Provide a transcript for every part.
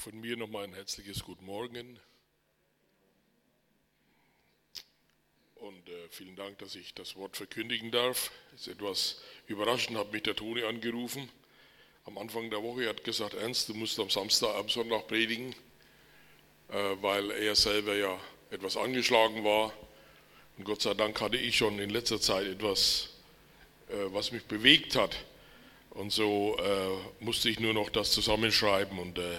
von mir nochmal ein herzliches Guten Morgen. Und äh, vielen Dank, dass ich das Wort verkündigen darf. Ist etwas überraschend, hat mich der Toni angerufen. Am Anfang der Woche hat gesagt, Ernst, du musst am Samstag, am Sonntag predigen, äh, weil er selber ja etwas angeschlagen war. Und Gott sei Dank hatte ich schon in letzter Zeit etwas, äh, was mich bewegt hat. Und so äh, musste ich nur noch das zusammenschreiben und äh,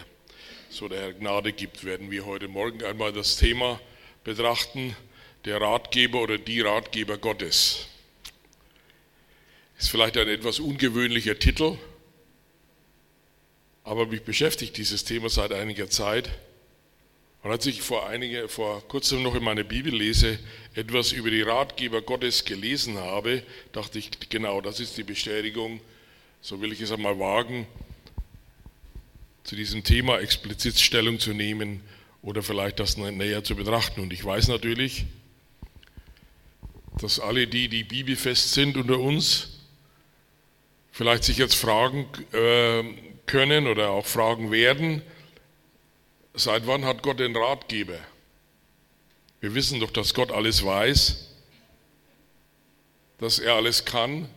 so der Herr Gnade gibt, werden wir heute Morgen einmal das Thema betrachten, der Ratgeber oder die Ratgeber Gottes. Ist vielleicht ein etwas ungewöhnlicher Titel, aber mich beschäftigt dieses Thema seit einiger Zeit. Und als ich vor, einige, vor kurzem noch in meiner Bibellese etwas über die Ratgeber Gottes gelesen habe, dachte ich, genau, das ist die Bestätigung, so will ich es einmal wagen, zu diesem Thema explizit Stellung zu nehmen oder vielleicht das näher zu betrachten. Und ich weiß natürlich, dass alle die, die bibelfest sind unter uns, vielleicht sich jetzt fragen äh, können oder auch fragen werden, seit wann hat Gott den Ratgeber? Wir wissen doch, dass Gott alles weiß, dass er alles kann,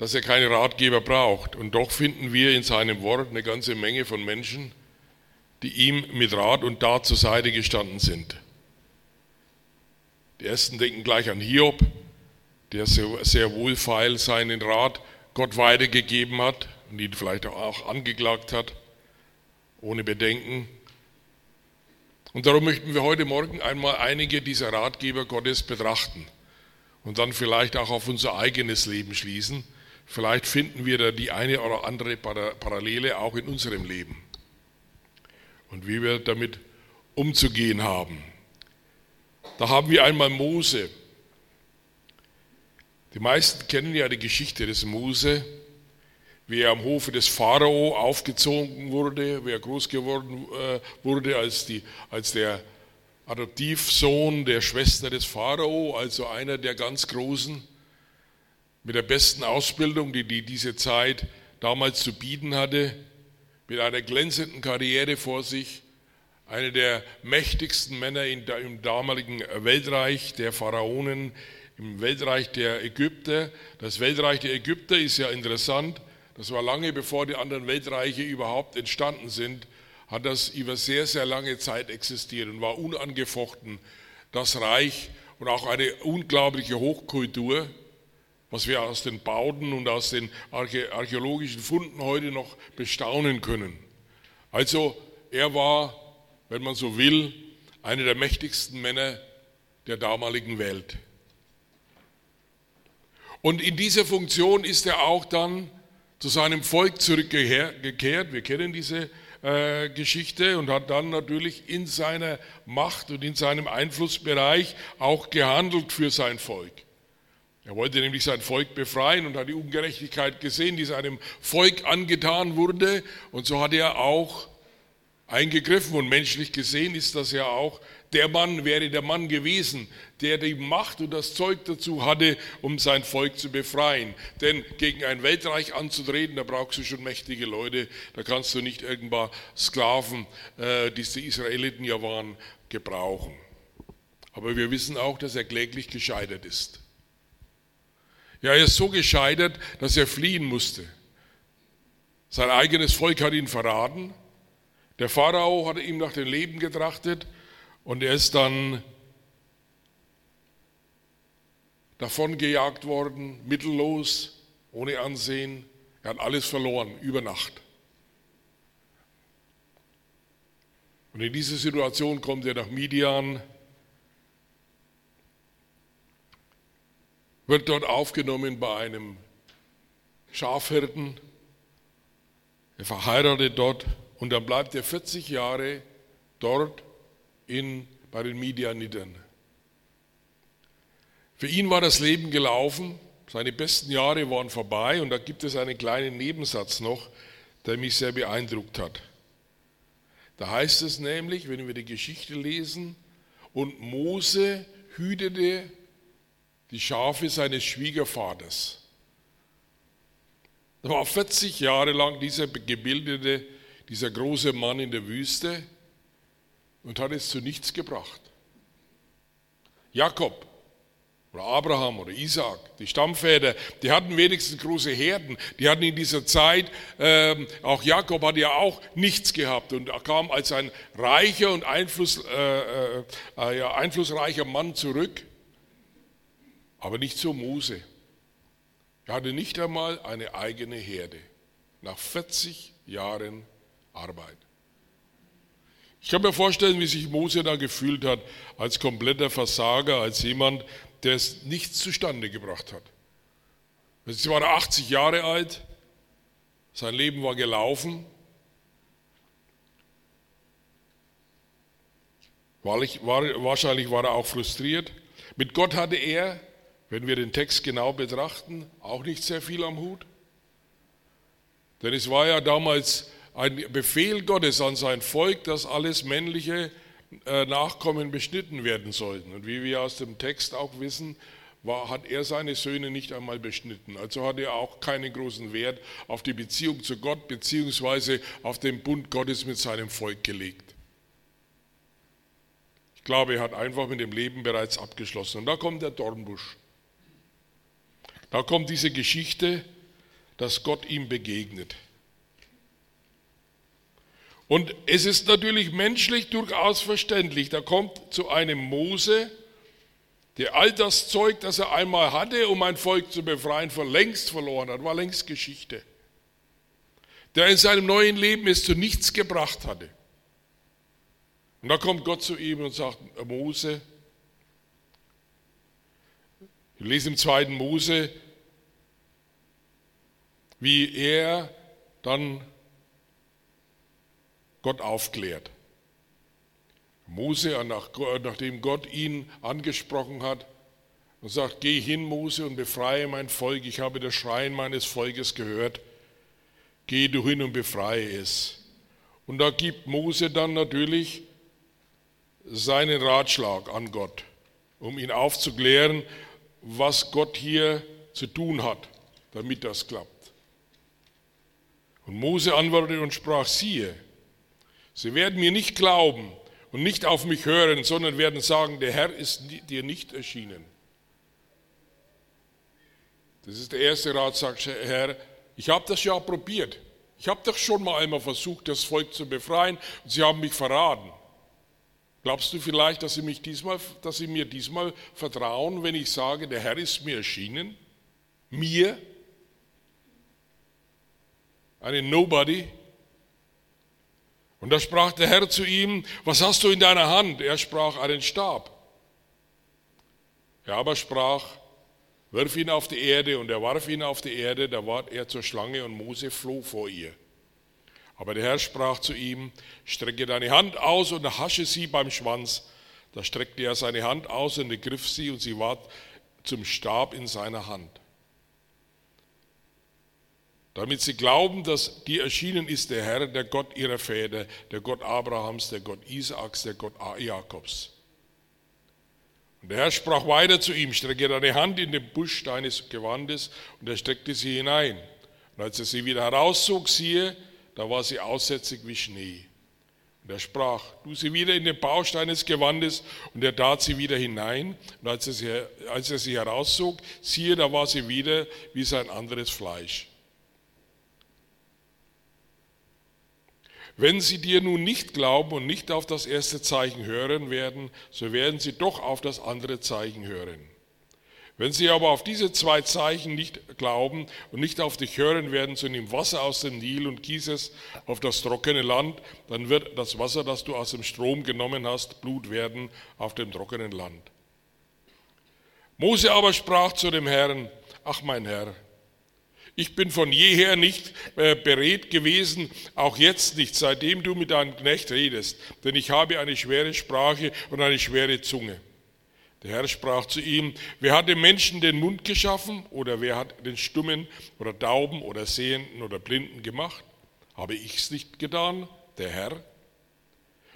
dass er keine Ratgeber braucht. Und doch finden wir in seinem Wort eine ganze Menge von Menschen, die ihm mit Rat und Tat zur Seite gestanden sind. Die ersten denken gleich an Hiob, der sehr wohlfeil seinen Rat Gott weitergegeben hat und ihn vielleicht auch angeklagt hat, ohne Bedenken. Und darum möchten wir heute Morgen einmal einige dieser Ratgeber Gottes betrachten und dann vielleicht auch auf unser eigenes Leben schließen Vielleicht finden wir da die eine oder andere Parallele auch in unserem Leben und wie wir damit umzugehen haben. Da haben wir einmal Mose. Die meisten kennen ja die Geschichte des Mose, wie er am Hofe des Pharao aufgezogen wurde, wie er groß geworden äh, wurde als, die, als der Adoptivsohn der Schwester des Pharao, also einer der ganz Großen mit der besten Ausbildung, die, die diese Zeit damals zu bieten hatte, mit einer glänzenden Karriere vor sich, einer der mächtigsten Männer im damaligen Weltreich der Pharaonen, im Weltreich der Ägypter. Das Weltreich der Ägypter ist ja interessant, das war lange bevor die anderen Weltreiche überhaupt entstanden sind, hat das über sehr, sehr lange Zeit existiert und war unangefochten das Reich und auch eine unglaubliche Hochkultur was wir aus den Bauten und aus den archäologischen Funden heute noch bestaunen können. Also er war, wenn man so will, einer der mächtigsten Männer der damaligen Welt. Und in dieser Funktion ist er auch dann zu seinem Volk zurückgekehrt. Wir kennen diese äh, Geschichte und hat dann natürlich in seiner Macht und in seinem Einflussbereich auch gehandelt für sein Volk. Er wollte nämlich sein Volk befreien und hat die Ungerechtigkeit gesehen, die seinem Volk angetan wurde. Und so hat er auch eingegriffen. Und menschlich gesehen ist das ja auch, der Mann wäre der Mann gewesen, der die Macht und das Zeug dazu hatte, um sein Volk zu befreien. Denn gegen ein Weltreich anzutreten, da brauchst du schon mächtige Leute. Da kannst du nicht irgendwann Sklaven, äh, die die Israeliten ja waren, gebrauchen. Aber wir wissen auch, dass er kläglich gescheitert ist. Ja, er ist so gescheitert, dass er fliehen musste. Sein eigenes Volk hat ihn verraten. Der Pharao hat ihm nach dem Leben getrachtet und er ist dann davongejagt worden, mittellos, ohne Ansehen. Er hat alles verloren, über Nacht. Und in diese Situation kommt er nach Midian, wird dort aufgenommen bei einem Schafhirten. Er verheiratet dort und dann bleibt er 40 Jahre dort in, bei den Midianitern. Für ihn war das Leben gelaufen, seine besten Jahre waren vorbei und da gibt es einen kleinen Nebensatz noch, der mich sehr beeindruckt hat. Da heißt es nämlich, wenn wir die Geschichte lesen, und Mose hütete die Schafe seines Schwiegervaters. Er war 40 Jahre lang dieser gebildete, dieser große Mann in der Wüste und hat es zu nichts gebracht. Jakob oder Abraham oder Isaac, die Stammväter, die hatten wenigstens große Herden. Die hatten in dieser Zeit, äh, auch Jakob hat ja auch nichts gehabt und kam als ein reicher und Einfluss, äh, äh, äh, einflussreicher Mann zurück, aber nicht so Mose. Er hatte nicht einmal eine eigene Herde nach 40 Jahren Arbeit. Ich kann mir vorstellen, wie sich Mose da gefühlt hat als kompletter Versager, als jemand, der es nichts zustande gebracht hat. Jetzt war er 80 Jahre alt, sein Leben war gelaufen. Wahrscheinlich war er auch frustriert. Mit Gott hatte er, wenn wir den Text genau betrachten, auch nicht sehr viel am Hut. Denn es war ja damals ein Befehl Gottes an sein Volk, dass alles männliche äh, Nachkommen beschnitten werden sollten. Und wie wir aus dem Text auch wissen, war, hat er seine Söhne nicht einmal beschnitten. Also hat er auch keinen großen Wert auf die Beziehung zu Gott beziehungsweise auf den Bund Gottes mit seinem Volk gelegt. Ich glaube, er hat einfach mit dem Leben bereits abgeschlossen. Und da kommt der Dornbusch. Da kommt diese Geschichte, dass Gott ihm begegnet. Und es ist natürlich menschlich durchaus verständlich. Da kommt zu einem Mose, der all das Zeug, das er einmal hatte, um ein Volk zu befreien, von längst verloren hat, war längst Geschichte. Der in seinem neuen Leben es zu nichts gebracht hatte. Und da kommt Gott zu ihm und sagt, Mose, ich lese im zweiten Mose, wie er dann Gott aufklärt. Mose, nachdem Gott ihn angesprochen hat und sagt, geh hin, Mose, und befreie mein Volk, ich habe das Schreien meines Volkes gehört, geh du hin und befreie es. Und da gibt Mose dann natürlich seinen Ratschlag an Gott, um ihn aufzuklären, was Gott hier zu tun hat, damit das klappt. Und Mose antwortete und sprach, siehe, Sie werden mir nicht glauben und nicht auf mich hören, sondern werden sagen, der Herr ist dir nicht erschienen. Das ist der erste Rat, sagt Herr, ich habe das ja probiert. Ich habe doch schon mal einmal versucht, das Volk zu befreien und sie haben mich verraten. Glaubst du vielleicht, dass sie, mich diesmal, dass sie mir diesmal vertrauen, wenn ich sage, der Herr ist mir erschienen? Mir? Eine Nobody? Und da sprach der Herr zu ihm, was hast du in deiner Hand? Er sprach einen Stab. Er aber sprach, wirf ihn auf die Erde. Und er warf ihn auf die Erde, da ward er zur Schlange und Mose floh vor ihr. Aber der Herr sprach zu ihm, strecke deine Hand aus und hasche sie beim Schwanz. Da streckte er seine Hand aus und ergriff sie und sie ward zum Stab in seiner Hand damit sie glauben, dass dir erschienen ist der Herr, der Gott ihrer Väter, der Gott Abrahams, der Gott Isaaks, der Gott Jakobs. Und der Herr sprach weiter zu ihm, strecke deine Hand in den Busch deines Gewandes, und er streckte sie hinein. Und als er sie wieder herauszog, siehe, da war sie aussätzig wie Schnee. Und er sprach, du sie wieder in den Baustein des Gewandes, und er tat sie wieder hinein. Und als er sie, als er sie herauszog, siehe, da war sie wieder wie sein anderes Fleisch. Wenn sie dir nun nicht glauben und nicht auf das erste Zeichen hören werden, so werden sie doch auf das andere Zeichen hören. Wenn sie aber auf diese zwei Zeichen nicht glauben und nicht auf dich hören werden, nimm Wasser aus dem Nil und gieß es auf das trockene Land, dann wird das Wasser, das du aus dem Strom genommen hast, Blut werden auf dem trockenen Land. Mose aber sprach zu dem Herrn, ach mein Herr, ich bin von jeher nicht äh, beredt gewesen, auch jetzt nicht, seitdem du mit deinem Knecht redest, denn ich habe eine schwere Sprache und eine schwere Zunge. Der Herr sprach zu ihm, wer hat dem Menschen den Mund geschaffen oder wer hat den Stummen oder Tauben oder Sehenden oder Blinden gemacht? Habe ich es nicht getan, der Herr?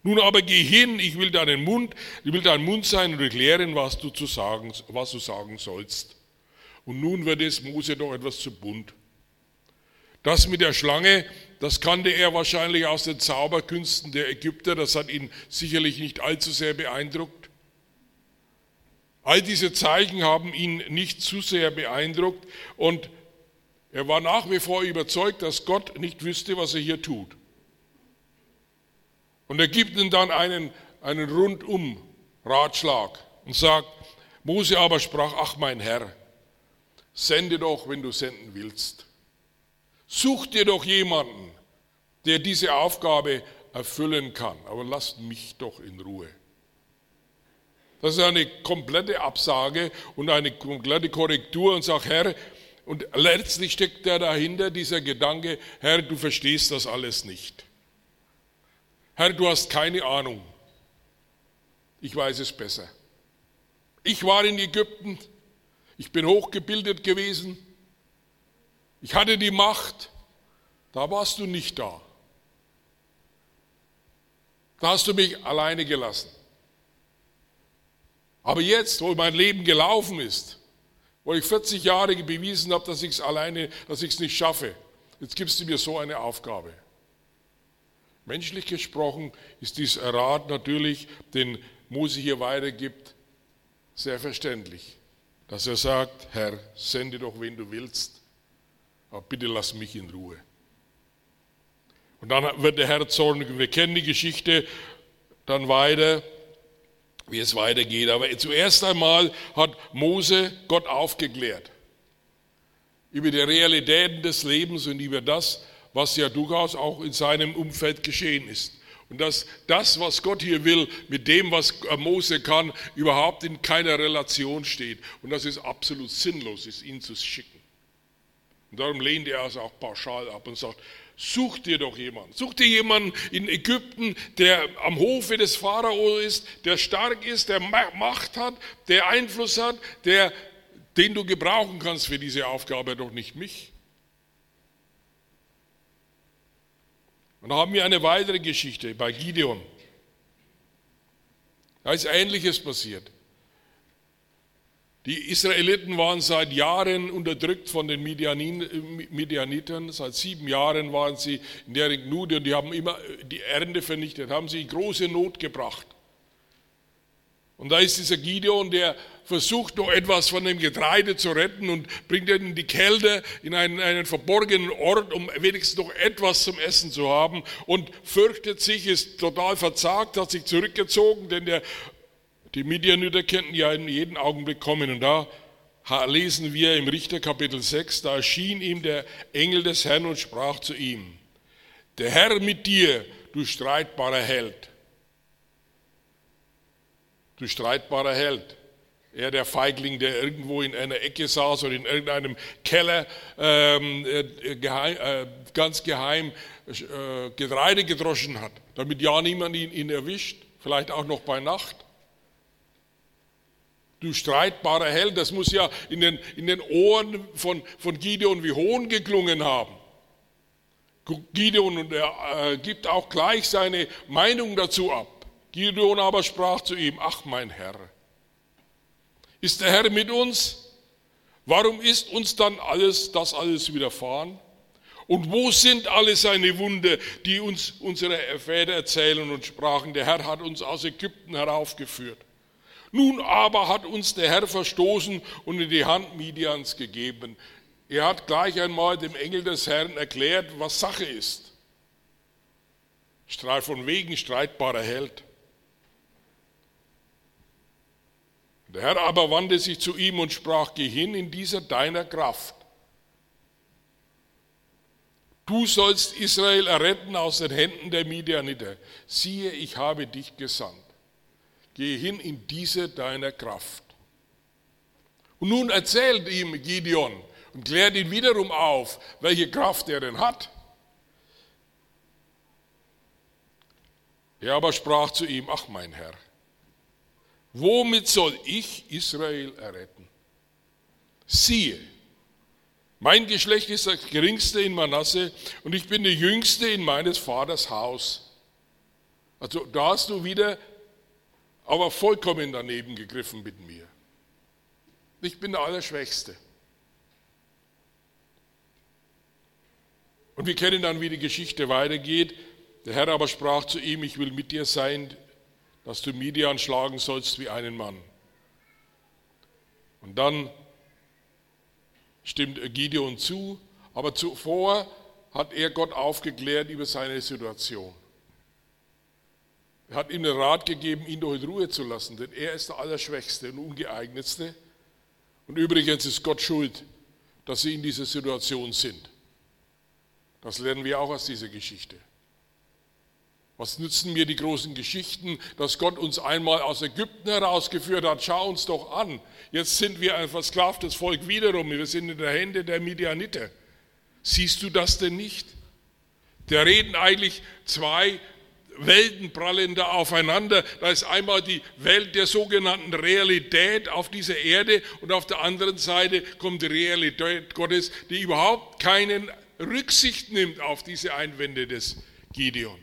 Nun aber geh hin, ich will deinen Mund, ich will dein Mund sein und erklären, was du zu sagen, was du sagen sollst. Und nun wird es Mose doch etwas zu bunt. Das mit der Schlange, das kannte er wahrscheinlich aus den Zauberkünsten der Ägypter, das hat ihn sicherlich nicht allzu sehr beeindruckt. All diese Zeichen haben ihn nicht zu sehr beeindruckt und er war nach wie vor überzeugt, dass Gott nicht wüsste, was er hier tut. Und er gibt ihm dann einen, einen Rundum-Ratschlag und sagt, Mose aber sprach, ach mein Herr, sende doch, wenn du senden willst. Such dir doch jemanden, der diese Aufgabe erfüllen kann, aber lasst mich doch in Ruhe. Das ist eine komplette Absage und eine komplette Korrektur und sagt, Herr, und letztlich steckt da dahinter dieser Gedanke, Herr, du verstehst das alles nicht. Herr, du hast keine Ahnung. Ich weiß es besser. Ich war in Ägypten, ich bin hochgebildet gewesen, ich hatte die Macht, da warst du nicht da. Da hast du mich alleine gelassen. Aber jetzt, wo mein Leben gelaufen ist, wo ich 40 Jahre bewiesen habe, dass ich es alleine, dass ich es nicht schaffe, jetzt gibst du mir so eine Aufgabe. Menschlich gesprochen ist dieser Rat natürlich, den Mose hier weitergibt, sehr verständlich. Dass er sagt, Herr, sende doch, wen du willst, aber bitte lass mich in Ruhe. Und dann wird der Herr zornig. Wir kennen die Geschichte dann weiter wie es weitergeht. Aber zuerst einmal hat Mose Gott aufgeklärt über die Realitäten des Lebens und über das, was ja durchaus auch in seinem Umfeld geschehen ist. Und dass das, was Gott hier will, mit dem, was Mose kann, überhaupt in keiner Relation steht. Und dass es absolut sinnlos ist, ihn zu schicken. Und darum lehnt er es auch pauschal ab und sagt, Such dir doch jemanden. Such dir jemanden in Ägypten, der am Hofe des Pharao ist, der stark ist, der Macht hat, der Einfluss hat, der, den du gebrauchen kannst für diese Aufgabe, doch nicht mich. Und da haben wir eine weitere Geschichte bei Gideon. Da ist Ähnliches passiert. Die Israeliten waren seit Jahren unterdrückt von den Midianitern. Seit sieben Jahren waren sie in der Nude und die haben immer die Ernte vernichtet, haben sie in große Not gebracht. Und da ist dieser Gideon, der versucht noch etwas von dem Getreide zu retten und bringt ihn in die Kälte, in einen, einen verborgenen Ort, um wenigstens noch etwas zum Essen zu haben und fürchtet sich, ist total verzagt, hat sich zurückgezogen, denn der die Midianiter könnten ja in jeden Augenblick kommen. Und da lesen wir im Richter Kapitel 6, da erschien ihm der Engel des Herrn und sprach zu ihm, der Herr mit dir, du streitbarer Held. Du streitbarer Held. Er, der Feigling, der irgendwo in einer Ecke saß oder in irgendeinem Keller ähm, äh, geheim, äh, ganz geheim äh, Getreide gedroschen hat, damit ja niemand ihn, ihn erwischt, vielleicht auch noch bei Nacht. Du streitbarer Held, das muss ja in den, in den Ohren von, von Gideon wie Hohn geklungen haben. Gideon er äh, gibt auch gleich seine Meinung dazu ab. Gideon aber sprach zu ihm, ach mein Herr, ist der Herr mit uns? Warum ist uns dann alles, das alles widerfahren? Und wo sind alle seine Wunder, die uns unsere Väter erzählen und sprachen, der Herr hat uns aus Ägypten heraufgeführt? Nun aber hat uns der Herr verstoßen und in die Hand Midians gegeben. Er hat gleich einmal dem Engel des Herrn erklärt, was Sache ist. Von wegen streitbarer Held. Der Herr aber wandte sich zu ihm und sprach, geh hin in dieser deiner Kraft. Du sollst Israel erretten aus den Händen der Midianiter. Siehe, ich habe dich gesandt. Geh hin in diese deiner Kraft. Und nun erzählt ihm Gideon und klärt ihn wiederum auf, welche Kraft er denn hat. Er aber sprach zu ihm, ach mein Herr, womit soll ich Israel erretten? Siehe, mein Geschlecht ist das geringste in Manasse und ich bin der jüngste in meines Vaters Haus. Also da hast du wieder aber vollkommen daneben gegriffen mit mir. Ich bin der Allerschwächste. Und wir kennen dann, wie die Geschichte weitergeht. Der Herr aber sprach zu ihm, ich will mit dir sein, dass du Midian schlagen sollst wie einen Mann. Und dann stimmt Gideon zu, aber zuvor hat er Gott aufgeklärt über seine Situation. Er hat ihm den Rat gegeben, ihn doch in Ruhe zu lassen, denn er ist der Allerschwächste und Ungeeignetste. Und übrigens ist Gott schuld, dass sie in dieser Situation sind. Das lernen wir auch aus dieser Geschichte. Was nützen mir die großen Geschichten, dass Gott uns einmal aus Ägypten herausgeführt hat? Schau uns doch an. Jetzt sind wir ein versklavtes Volk wiederum. Wir sind in der Hände der Midianiter. Siehst du das denn nicht? Da reden eigentlich zwei Welten prallen da aufeinander. Da ist einmal die Welt der sogenannten Realität auf dieser Erde und auf der anderen Seite kommt die Realität Gottes, die überhaupt keinen Rücksicht nimmt auf diese Einwände des Gideon.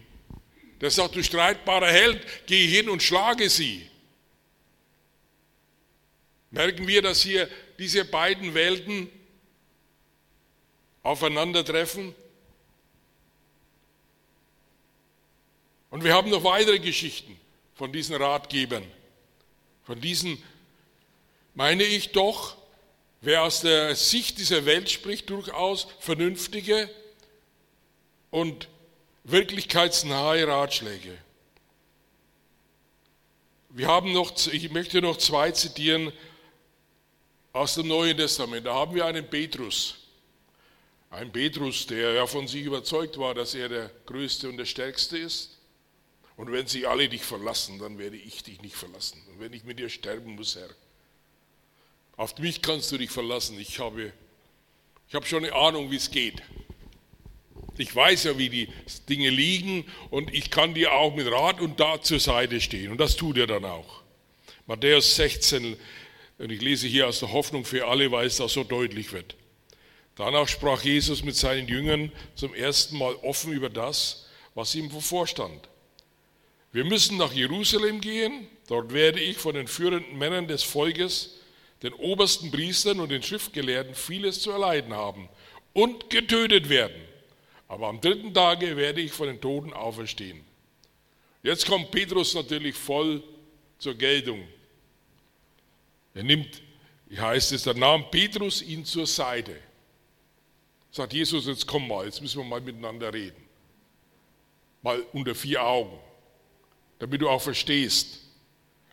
Der sagt, du streitbarer Held, geh hin und schlage sie. Merken wir, dass hier diese beiden Welten aufeinandertreffen? Und wir haben noch weitere Geschichten von diesen Ratgebern. Von diesen, meine ich doch, wer aus der Sicht dieser Welt spricht, durchaus vernünftige und wirklichkeitsnahe Ratschläge. Wir haben noch, ich möchte noch zwei zitieren aus dem Neuen Testament. Da haben wir einen Petrus. Ein Petrus, der ja von sich überzeugt war, dass er der Größte und der Stärkste ist. Und wenn sie alle dich verlassen, dann werde ich dich nicht verlassen. Und wenn ich mit dir sterben muss, Herr, auf mich kannst du dich verlassen. Ich habe, ich habe schon eine Ahnung, wie es geht. Ich weiß ja, wie die Dinge liegen und ich kann dir auch mit Rat und Tat zur Seite stehen. Und das tut er dann auch. Matthäus 16, und ich lese hier aus der Hoffnung für alle, weil es da so deutlich wird. Danach sprach Jesus mit seinen Jüngern zum ersten Mal offen über das, was ihm bevorstand. Wir müssen nach Jerusalem gehen, dort werde ich von den führenden Männern des Volkes, den obersten Priestern und den Schriftgelehrten vieles zu erleiden haben und getötet werden aber am dritten Tage werde ich von den Toten auferstehen. Jetzt kommt Petrus natürlich voll zur Geltung. Er nimmt, heißt es, da nahm Petrus ihn zur Seite. Sagt Jesus, jetzt komm mal, jetzt müssen wir mal miteinander reden. Mal unter vier Augen, damit du auch verstehst,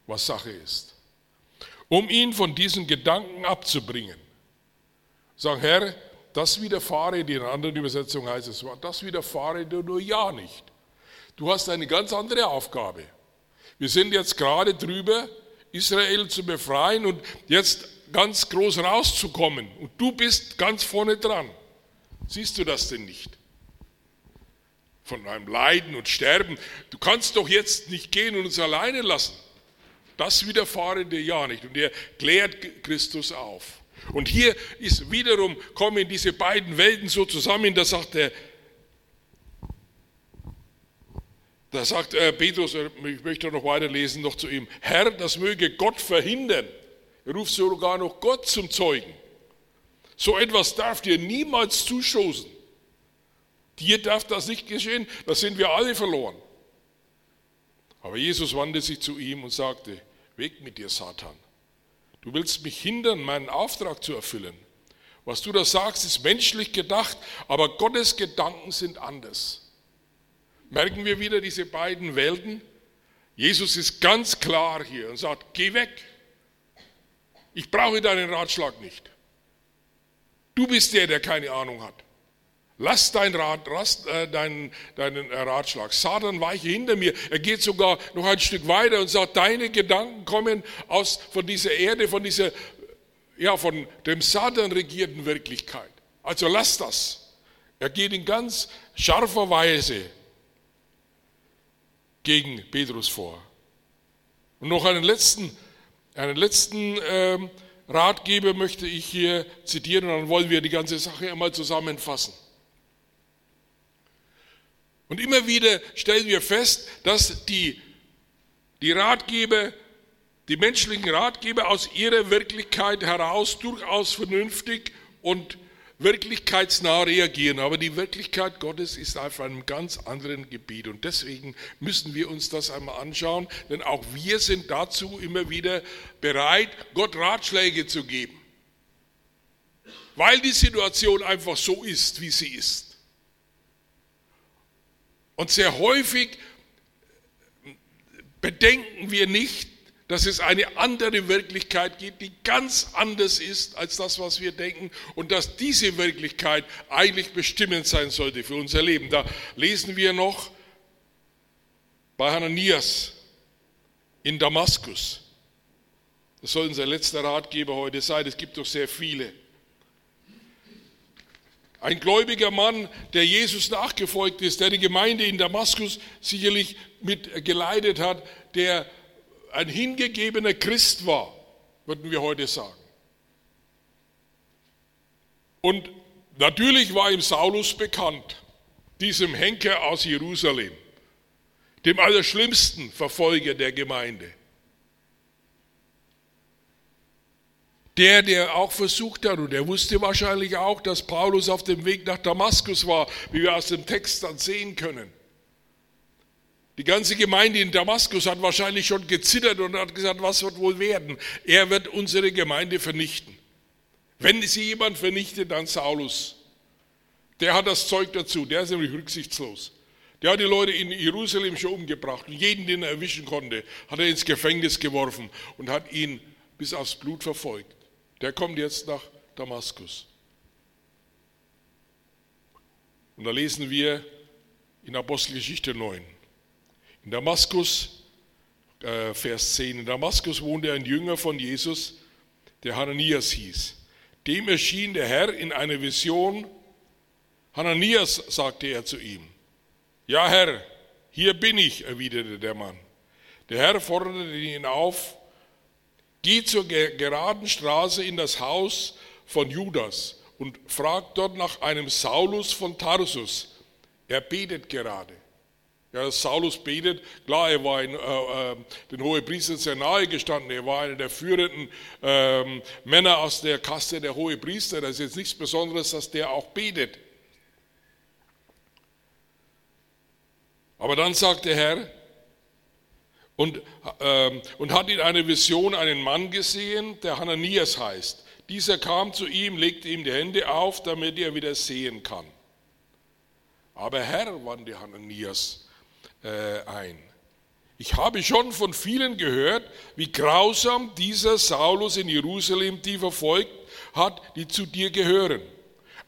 was Sache ist. Um ihn von diesen Gedanken abzubringen. Sag, Herr, das widerfahre dir, in einer anderen Übersetzung heißt es, das widerfahre dir nur ja nicht. Du hast eine ganz andere Aufgabe. Wir sind jetzt gerade drüber, Israel zu befreien und jetzt ganz groß rauszukommen. Und du bist ganz vorne dran. Siehst du das denn nicht? Von einem Leiden und Sterben. Du kannst doch jetzt nicht gehen und uns alleine lassen. Das widerfahre dir ja nicht. Und er klärt Christus auf. Und hier ist wiederum, kommen diese beiden Welten so zusammen, da sagt der, da sagt äh, Petrus, äh, ich möchte noch weiterlesen, noch zu ihm, Herr, das möge Gott verhindern. Er ruft sogar noch Gott zum Zeugen. So etwas darf dir niemals zustoßen. Dir darf das nicht geschehen, da sind wir alle verloren. Aber Jesus wandte sich zu ihm und sagte, weg mit dir, Satan. Du willst mich hindern, meinen Auftrag zu erfüllen. Was du da sagst, ist menschlich gedacht, aber Gottes Gedanken sind anders. Merken wir wieder diese beiden Welten? Jesus ist ganz klar hier und sagt, geh weg. Ich brauche deinen Ratschlag nicht. Du bist der, der keine Ahnung hat. Lass deinen, Rat, lass, äh, deinen, deinen Ratschlag. Satan weiche hinter mir. Er geht sogar noch ein Stück weiter und sagt, deine Gedanken kommen aus, von dieser Erde, von dieser, ja, von dem Satan regierten Wirklichkeit. Also lass das. Er geht in ganz scharfer Weise gegen Petrus vor. Und noch einen letzten, einen letzten ähm, Ratgeber möchte ich hier zitieren, und dann wollen wir die ganze Sache einmal zusammenfassen. Und immer wieder stellen wir fest, dass die, die Ratgeber, die menschlichen Ratgeber aus ihrer Wirklichkeit heraus durchaus vernünftig und wirklichkeitsnah reagieren, aber die Wirklichkeit Gottes ist auf einem ganz anderen Gebiet. Und deswegen müssen wir uns das einmal anschauen, denn auch wir sind dazu immer wieder bereit, Gott Ratschläge zu geben, weil die Situation einfach so ist, wie sie ist. Und sehr häufig bedenken wir nicht, dass es eine andere Wirklichkeit gibt, die ganz anders ist als das, was wir denken und dass diese Wirklichkeit eigentlich bestimmend sein sollte für unser Leben. Da lesen wir noch bei Hananias in Damaskus. Das soll unser letzter Ratgeber heute sein. Es gibt doch sehr viele. Ein gläubiger Mann, der Jesus nachgefolgt ist, der die Gemeinde in Damaskus sicherlich mit geleitet hat, der ein hingegebener Christ war, würden wir heute sagen. Und natürlich war ihm Saulus bekannt, diesem Henker aus Jerusalem, dem allerschlimmsten Verfolger der Gemeinde. Der, der auch versucht hat, und er wusste wahrscheinlich auch, dass Paulus auf dem Weg nach Damaskus war, wie wir aus dem Text dann sehen können. Die ganze Gemeinde in Damaskus hat wahrscheinlich schon gezittert und hat gesagt, was wird wohl werden? Er wird unsere Gemeinde vernichten. Wenn sie jemand vernichtet, dann Saulus. Der hat das Zeug dazu, der ist nämlich rücksichtslos. Der hat die Leute in Jerusalem schon umgebracht und jeden, den er erwischen konnte, hat er ins Gefängnis geworfen und hat ihn bis aufs Blut verfolgt. Der kommt jetzt nach Damaskus. Und da lesen wir in Apostelgeschichte 9. In Damaskus, äh, Vers 10, in Damaskus wohnte ein Jünger von Jesus, der Hananias hieß. Dem erschien der Herr in einer Vision. Hananias, sagte er zu ihm. Ja, Herr, hier bin ich, erwiderte der Mann. Der Herr forderte ihn auf, geh zur geraden Straße in das Haus von Judas und frag dort nach einem Saulus von Tarsus. Er betet gerade. Ja, Saulus betet, klar, er war in, äh, äh, den Hohepriestern sehr nahe gestanden, er war einer der führenden äh, Männer aus der Kaste der Hohepriester. Das ist jetzt nichts Besonderes, dass der auch betet. Aber dann sagt der Herr, und, äh, und hat in einer Vision einen Mann gesehen, der Hananias heißt. Dieser kam zu ihm, legte ihm die Hände auf, damit er wieder sehen kann. Aber Herr, wandte Hananias, äh, ein. Ich habe schon von vielen gehört, wie grausam dieser Saulus in Jerusalem die verfolgt hat, die zu dir gehören.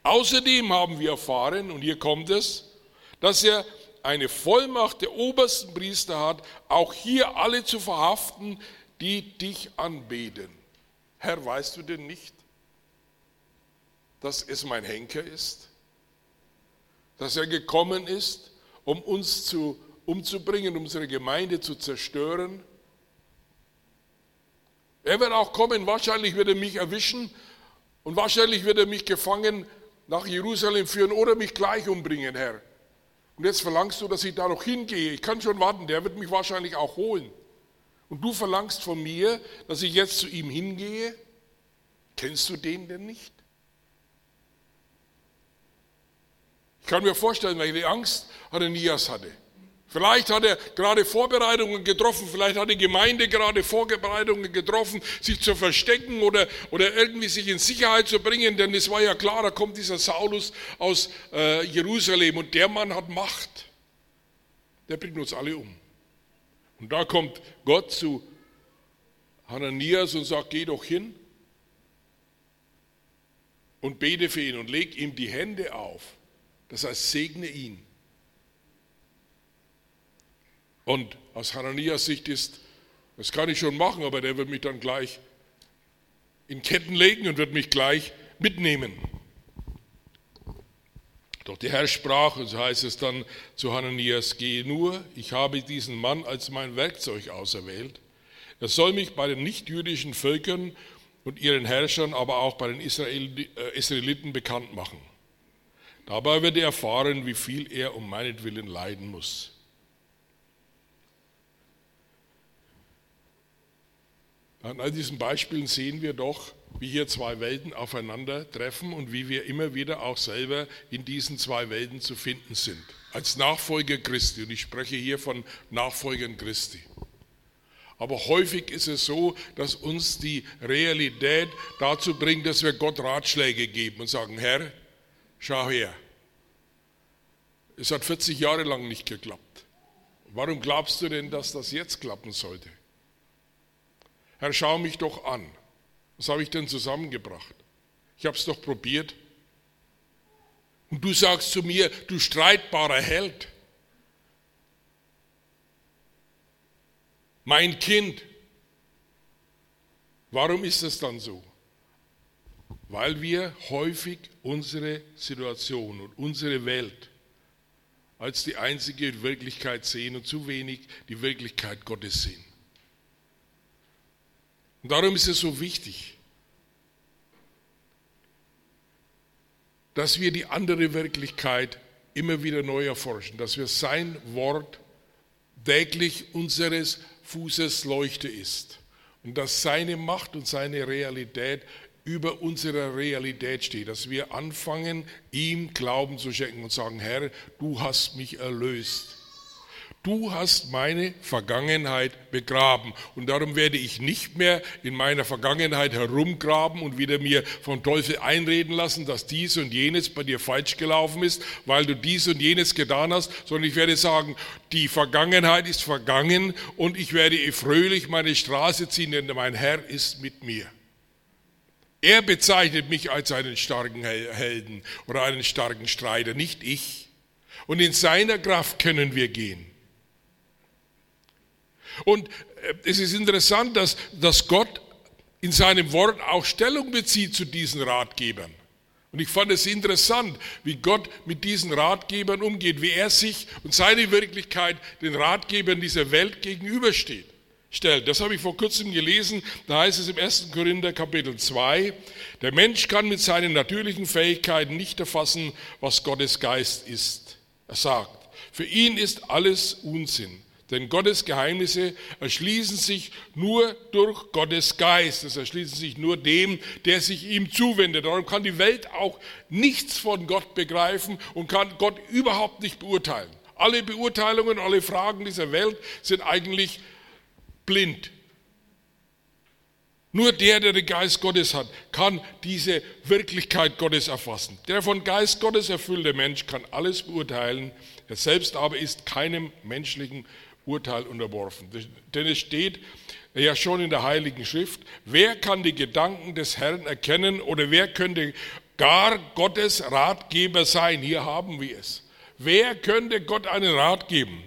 Außerdem haben wir erfahren, und hier kommt es, dass er eine Vollmacht der obersten Priester hat, auch hier alle zu verhaften, die dich anbeten. Herr, weißt du denn nicht, dass es mein Henker ist? Dass er gekommen ist, um uns zu umzubringen, unsere Gemeinde zu zerstören. Er wird auch kommen, wahrscheinlich wird er mich erwischen und wahrscheinlich wird er mich gefangen nach Jerusalem führen oder mich gleich umbringen, Herr. Und jetzt verlangst du, dass ich da noch hingehe. Ich kann schon warten, der wird mich wahrscheinlich auch holen. Und du verlangst von mir, dass ich jetzt zu ihm hingehe. Kennst du den denn nicht? Ich kann mir vorstellen, welche Angst Ananias hatte. Vielleicht hat er gerade Vorbereitungen getroffen, vielleicht hat die Gemeinde gerade Vorbereitungen getroffen, sich zu verstecken oder, oder irgendwie sich in Sicherheit zu bringen, denn es war ja klar, da kommt dieser Saulus aus äh, Jerusalem und der Mann hat Macht. Der bringt uns alle um. Und da kommt Gott zu Hananias und sagt, geh doch hin und bete für ihn und leg ihm die Hände auf. Das heißt, segne ihn. Und aus Hananias Sicht ist, das kann ich schon machen, aber der wird mich dann gleich in Ketten legen und wird mich gleich mitnehmen. Doch der Herr sprach, und so heißt es dann zu Hananias, gehe nur, ich habe diesen Mann als mein Werkzeug auserwählt. Er soll mich bei den nichtjüdischen Völkern und ihren Herrschern, aber auch bei den äh, Israeliten bekannt machen. Dabei wird er erfahren, wie viel er um meinetwillen leiden muss. An all diesen Beispielen sehen wir doch, wie hier zwei Welten aufeinandertreffen und wie wir immer wieder auch selber in diesen zwei Welten zu finden sind. Als Nachfolger Christi, und ich spreche hier von Nachfolgern Christi. Aber häufig ist es so, dass uns die Realität dazu bringt, dass wir Gott Ratschläge geben und sagen, Herr, schau her. Es hat 40 Jahre lang nicht geklappt. Warum glaubst du denn, dass das jetzt klappen sollte? Herr, schau mich doch an. Was habe ich denn zusammengebracht? Ich habe es doch probiert. Und du sagst zu mir, du streitbarer Held, mein Kind. Warum ist es dann so? Weil wir häufig unsere Situation und unsere Welt als die einzige Wirklichkeit sehen und zu wenig die Wirklichkeit Gottes sehen. Und darum ist es so wichtig, dass wir die andere Wirklichkeit immer wieder neu erforschen, dass wir sein Wort täglich unseres Fußes Leuchte ist und dass seine Macht und seine Realität über unserer Realität steht, dass wir anfangen, ihm Glauben zu schenken und sagen, Herr, du hast mich erlöst. Du hast meine Vergangenheit begraben und darum werde ich nicht mehr in meiner Vergangenheit herumgraben und wieder mir vom Teufel einreden lassen, dass dies und jenes bei dir falsch gelaufen ist, weil du dies und jenes getan hast, sondern ich werde sagen, die Vergangenheit ist vergangen und ich werde fröhlich meine Straße ziehen, denn mein Herr ist mit mir. Er bezeichnet mich als einen starken Helden oder einen starken Streiter, nicht ich. Und in seiner Kraft können wir gehen. Und äh, es ist interessant, dass, dass Gott in seinem Wort auch Stellung bezieht zu diesen Ratgebern. Und ich fand es interessant, wie Gott mit diesen Ratgebern umgeht, wie er sich und seine Wirklichkeit den Ratgebern dieser Welt gegenübersteht. Stellt. Das habe ich vor kurzem gelesen, da heißt es im 1. Korinther Kapitel 2, der Mensch kann mit seinen natürlichen Fähigkeiten nicht erfassen, was Gottes Geist ist. Er sagt, für ihn ist alles Unsinn. Denn Gottes Geheimnisse erschließen sich nur durch Gottes Geist. Es erschließen sich nur dem, der sich ihm zuwendet. Darum kann die Welt auch nichts von Gott begreifen und kann Gott überhaupt nicht beurteilen. Alle Beurteilungen, alle Fragen dieser Welt sind eigentlich blind. Nur der, der den Geist Gottes hat, kann diese Wirklichkeit Gottes erfassen. Der von Geist Gottes erfüllte Mensch kann alles beurteilen. Er selbst aber ist keinem menschlichen Urteil unterworfen. Denn es steht ja schon in der Heiligen Schrift, wer kann die Gedanken des Herrn erkennen oder wer könnte gar Gottes Ratgeber sein? Hier haben wir es. Wer könnte Gott einen Rat geben?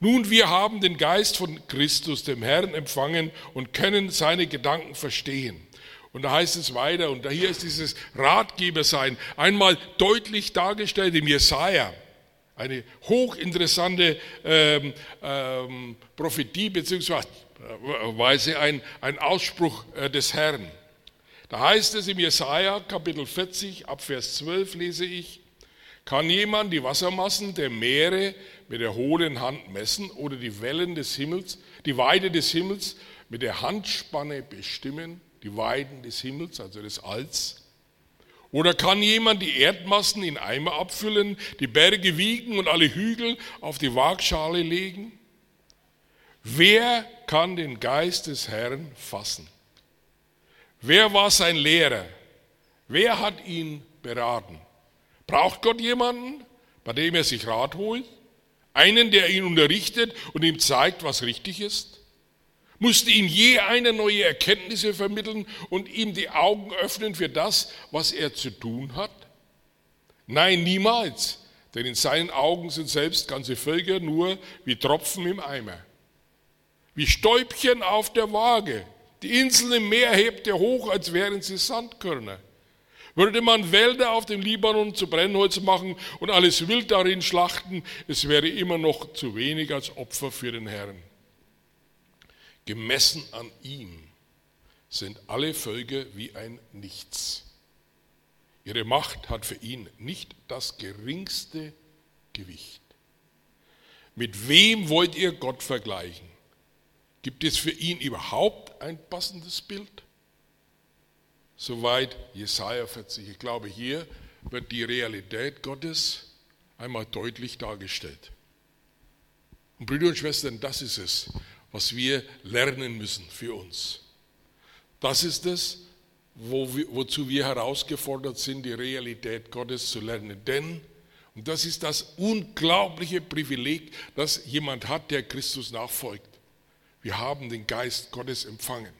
Nun, wir haben den Geist von Christus, dem Herrn, empfangen und können seine Gedanken verstehen. Und da heißt es weiter, und hier ist dieses Ratgebersein einmal deutlich dargestellt im Jesaja. Eine hochinteressante ähm, ähm, Prophetie beziehungsweise ein, ein Ausspruch äh, des Herrn. Da heißt es im Jesaja Kapitel 40 ab Vers 12 lese ich, kann jemand die Wassermassen der Meere mit der hohlen Hand messen oder die Wellen des Himmels, die Weide des Himmels mit der Handspanne bestimmen, die Weiden des Himmels, also des Alls? Oder kann jemand die Erdmassen in Eimer abfüllen, die Berge wiegen und alle Hügel auf die Waagschale legen? Wer kann den Geist des Herrn fassen? Wer war sein Lehrer? Wer hat ihn beraten? Braucht Gott jemanden, bei dem er sich Rat holt? Einen, der ihn unterrichtet und ihm zeigt, was richtig ist? Musste ihm je eine neue Erkenntnisse vermitteln und ihm die Augen öffnen für das, was er zu tun hat? Nein, niemals, denn in seinen Augen sind selbst ganze Völker nur wie Tropfen im Eimer, wie Stäubchen auf der Waage. Die Inseln im Meer hebt er hoch, als wären sie Sandkörner. Würde man Wälder auf dem Libanon zu Brennholz machen und alles Wild darin schlachten, es wäre immer noch zu wenig als Opfer für den Herrn. Gemessen an ihm sind alle Völker wie ein Nichts. Ihre Macht hat für ihn nicht das geringste Gewicht. Mit wem wollt ihr Gott vergleichen? Gibt es für ihn überhaupt ein passendes Bild? Soweit Jesaja 40. Ich glaube, hier wird die Realität Gottes einmal deutlich dargestellt. Und Brüder und Schwestern, das ist es, was wir lernen müssen für uns. Das ist es, wo wir, wozu wir herausgefordert sind, die Realität Gottes zu lernen. Denn, und das ist das unglaubliche Privileg, das jemand hat, der Christus nachfolgt. Wir haben den Geist Gottes empfangen.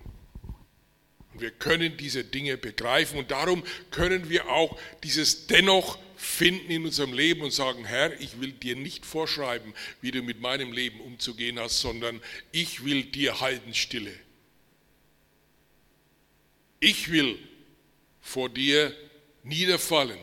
Wir können diese Dinge begreifen und darum können wir auch dieses dennoch finden in unserem Leben und sagen, Herr, ich will dir nicht vorschreiben, wie du mit meinem Leben umzugehen hast, sondern ich will dir halten stille. Ich will vor dir niederfallen.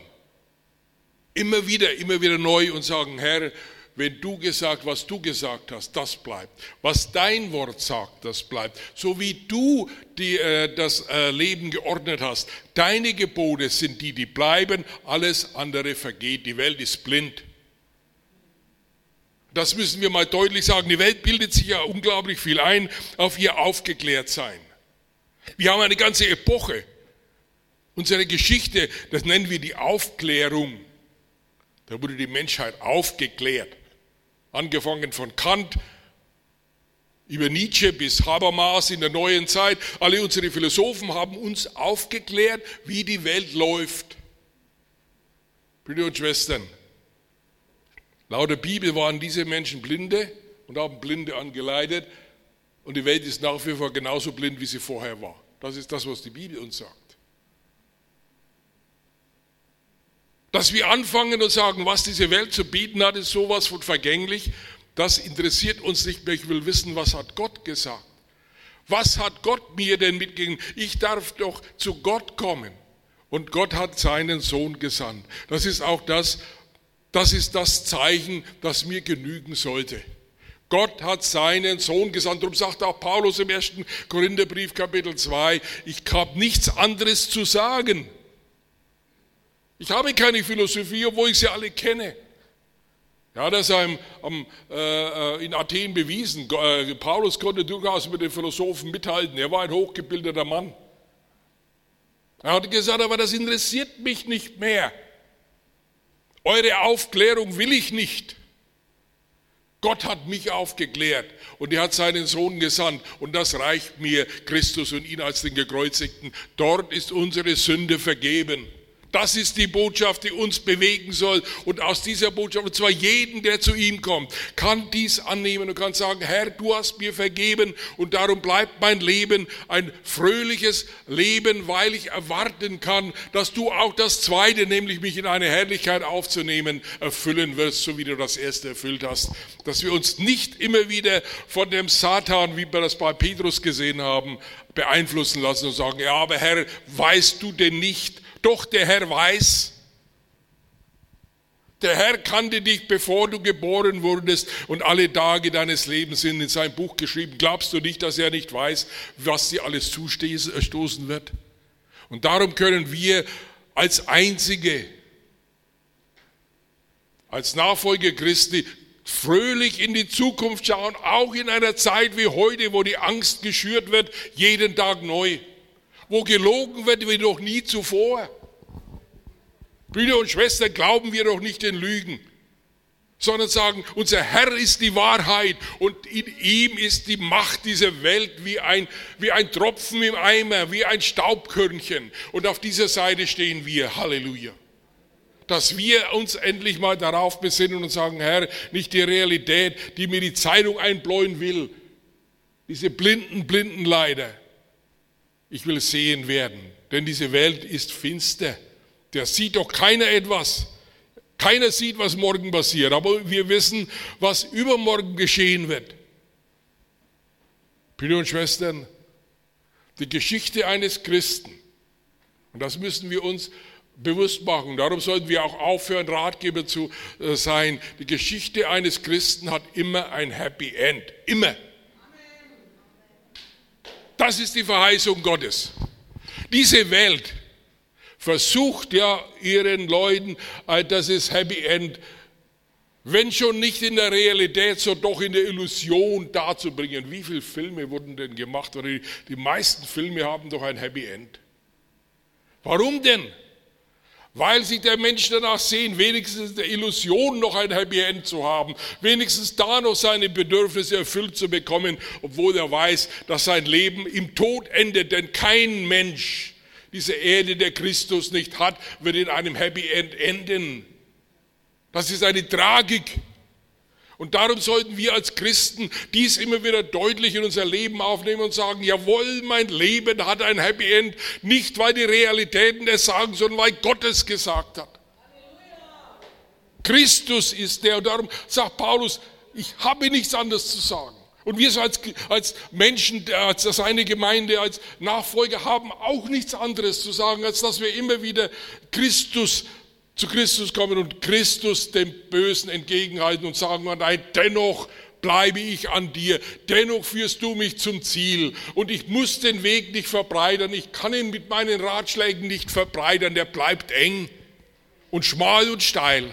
Immer wieder, immer wieder neu und sagen, Herr, wenn du gesagt, was du gesagt hast, das bleibt. Was dein Wort sagt, das bleibt. So wie du die, äh, das äh, Leben geordnet hast. Deine Gebote sind die, die bleiben. Alles andere vergeht. Die Welt ist blind. Das müssen wir mal deutlich sagen. Die Welt bildet sich ja unglaublich viel ein auf ihr Aufgeklärtsein. Wir haben eine ganze Epoche. Unsere Geschichte, das nennen wir die Aufklärung. Da wurde die Menschheit aufgeklärt angefangen von Kant über Nietzsche bis Habermas in der neuen Zeit. Alle unsere Philosophen haben uns aufgeklärt, wie die Welt läuft. Brüder und Schwestern, laut der Bibel waren diese Menschen Blinde und haben Blinde angeleitet und die Welt ist nach wie vor genauso blind, wie sie vorher war. Das ist das, was die Bibel uns sagt. Dass wir anfangen und sagen, was diese Welt zu bieten hat, ist sowas von vergänglich. Das interessiert uns nicht mehr. Ich will wissen, was hat Gott gesagt? Was hat Gott mir denn mitgegeben? Ich darf doch zu Gott kommen. Und Gott hat seinen Sohn gesandt. Das ist auch das, das ist das Zeichen, das mir genügen sollte. Gott hat seinen Sohn gesandt. Darum sagt auch Paulus im ersten Korintherbrief Kapitel 2, ich habe nichts anderes zu sagen. Ich habe keine Philosophie, obwohl ich sie alle kenne. Ja, das ist am, am, äh, in Athen bewiesen. Äh, Paulus konnte durchaus mit den Philosophen mithalten. Er war ein hochgebildeter Mann. Er hat gesagt, aber das interessiert mich nicht mehr. Eure Aufklärung will ich nicht. Gott hat mich aufgeklärt und er hat seinen Sohn gesandt und das reicht mir, Christus und ihn als den Gekreuzigten. Dort ist unsere Sünde vergeben. Das ist die Botschaft, die uns bewegen soll. Und aus dieser Botschaft, und zwar jeden, der zu ihm kommt, kann dies annehmen und kann sagen, Herr, du hast mir vergeben und darum bleibt mein Leben ein fröhliches Leben, weil ich erwarten kann, dass du auch das Zweite, nämlich mich in eine Herrlichkeit aufzunehmen, erfüllen wirst, so wie du das Erste erfüllt hast. Dass wir uns nicht immer wieder von dem Satan, wie wir das bei Petrus gesehen haben, beeinflussen lassen und sagen, ja, aber Herr, weißt du denn nicht, doch der Herr weiß, der Herr kannte dich, bevor du geboren wurdest und alle Tage deines Lebens sind in sein Buch geschrieben. Glaubst du nicht, dass er nicht weiß, was dir alles zustoßen wird? Und darum können wir als Einzige, als Nachfolger Christi, fröhlich in die Zukunft schauen, auch in einer Zeit wie heute, wo die Angst geschürt wird, jeden Tag neu, wo gelogen wird wie noch nie zuvor. Brüder und Schwestern, glauben wir doch nicht den Lügen, sondern sagen, unser Herr ist die Wahrheit und in ihm ist die Macht dieser Welt wie ein, wie ein Tropfen im Eimer, wie ein Staubkörnchen. Und auf dieser Seite stehen wir. Halleluja. Dass wir uns endlich mal darauf besinnen und sagen, Herr, nicht die Realität, die mir die Zeitung einbläuen will, diese blinden, blinden Leider. Ich will sehen werden, denn diese Welt ist finster. Der sieht doch keiner etwas. Keiner sieht, was morgen passiert, aber wir wissen, was übermorgen geschehen wird. Brüder und Schwestern, die Geschichte eines Christen, und das müssen wir uns bewusst machen, darum sollten wir auch aufhören, Ratgeber zu äh, sein. Die Geschichte eines Christen hat immer ein Happy End. Immer. Das ist die Verheißung Gottes. Diese Welt versucht ja ihren Leuten, äh, das ist Happy End, wenn schon nicht in der Realität, so doch in der Illusion darzubringen. Wie viele Filme wurden denn gemacht? Die meisten Filme haben doch ein Happy End. Warum denn? Weil sich der Mensch danach sehen, wenigstens der Illusion noch ein Happy End zu haben, wenigstens da noch seine Bedürfnisse erfüllt zu bekommen, obwohl er weiß, dass sein Leben im Tod endet. Denn kein Mensch, diese Erde, der Christus nicht hat, wird in einem Happy End enden. Das ist eine Tragik. Und darum sollten wir als Christen dies immer wieder deutlich in unser Leben aufnehmen und sagen, jawohl, mein Leben hat ein Happy End, nicht weil die Realitäten es sagen, sondern weil Gott es gesagt hat. Christus ist der und darum sagt Paulus, ich habe nichts anderes zu sagen. Und wir als, als Menschen, als seine Gemeinde, als Nachfolger haben auch nichts anderes zu sagen, als dass wir immer wieder Christus zu Christus kommen und Christus dem Bösen entgegenhalten und sagen, nein, dennoch bleibe ich an dir, dennoch führst du mich zum Ziel und ich muss den Weg nicht verbreitern, ich kann ihn mit meinen Ratschlägen nicht verbreitern, der bleibt eng und schmal und steil.